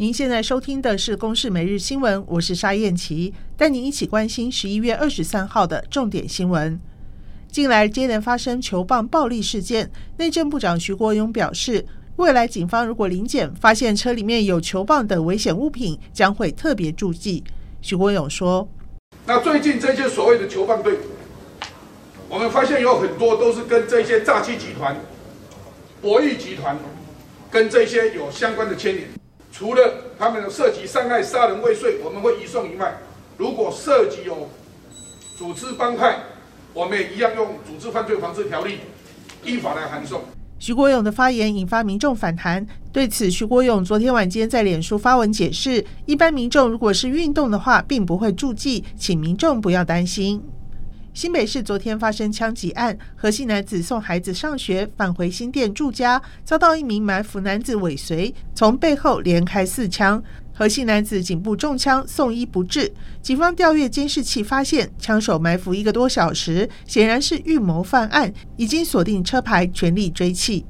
您现在收听的是《公视每日新闻》，我是沙燕琪，带您一起关心十一月二十三号的重点新闻。近来接连发生球棒暴力事件，内政部长徐国勇表示，未来警方如果临检发现车里面有球棒等危险物品，将会特别注记。徐国勇说：“那最近这些所谓的球棒队，我们发现有很多都是跟这些诈欺集团、博弈集团跟这些有相关的牵连。”除了他们涉及伤害、杀人未遂，我们会移送以外，如果涉及有组织帮派，我们也一样用组织犯罪防治条例依法来函送。徐国勇的发言引发民众反弹，对此，徐国勇昨天晚间在脸书发文解释：一般民众如果是运动的话，并不会注记，请民众不要担心。新北市昨天发生枪击案，何姓男子送孩子上学返回新店住家，遭到一名埋伏男子尾随，从背后连开四枪。何姓男子颈部中枪，送医不治。警方调阅监视器发现，枪手埋伏一个多小时，显然是预谋犯案，已经锁定车牌，全力追缉。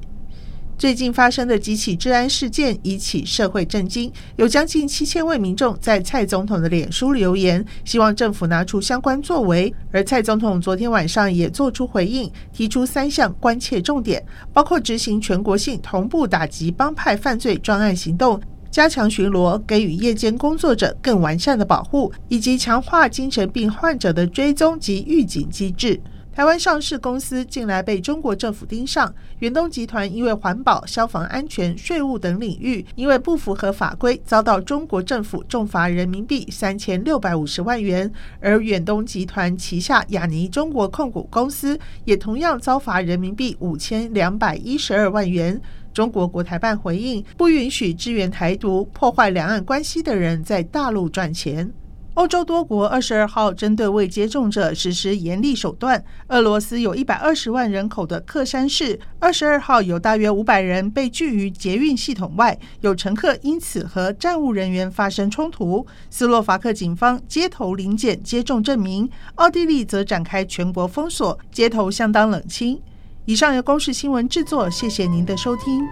最近发生的几起治安事件引起社会震惊，有将近七千位民众在蔡总统的脸书留言，希望政府拿出相关作为。而蔡总统昨天晚上也做出回应，提出三项关切重点，包括执行全国性同步打击帮派犯罪专案行动，加强巡逻，给予夜间工作者更完善的保护，以及强化精神病患者的追踪及预警机制。台湾上市公司近来被中国政府盯上，远东集团因为环保、消防安全、税务等领域，因为不符合法规，遭到中国政府重罚人民币三千六百五十万元。而远东集团旗下亚尼中国控股公司也同样遭罚人民币五千两百一十二万元。中国国台办回应，不允许支援台独、破坏两岸关系的人在大陆赚钱。欧洲多国二十二号针对未接种者实施严厉手段。俄罗斯有一百二十万人口的克山市，二十二号有大约五百人被拒于捷运系统外，有乘客因此和站务人员发生冲突。斯洛伐克警方街头临检接种证明，奥地利则展开全国封锁，街头相当冷清。以上由公视新闻制作，谢谢您的收听。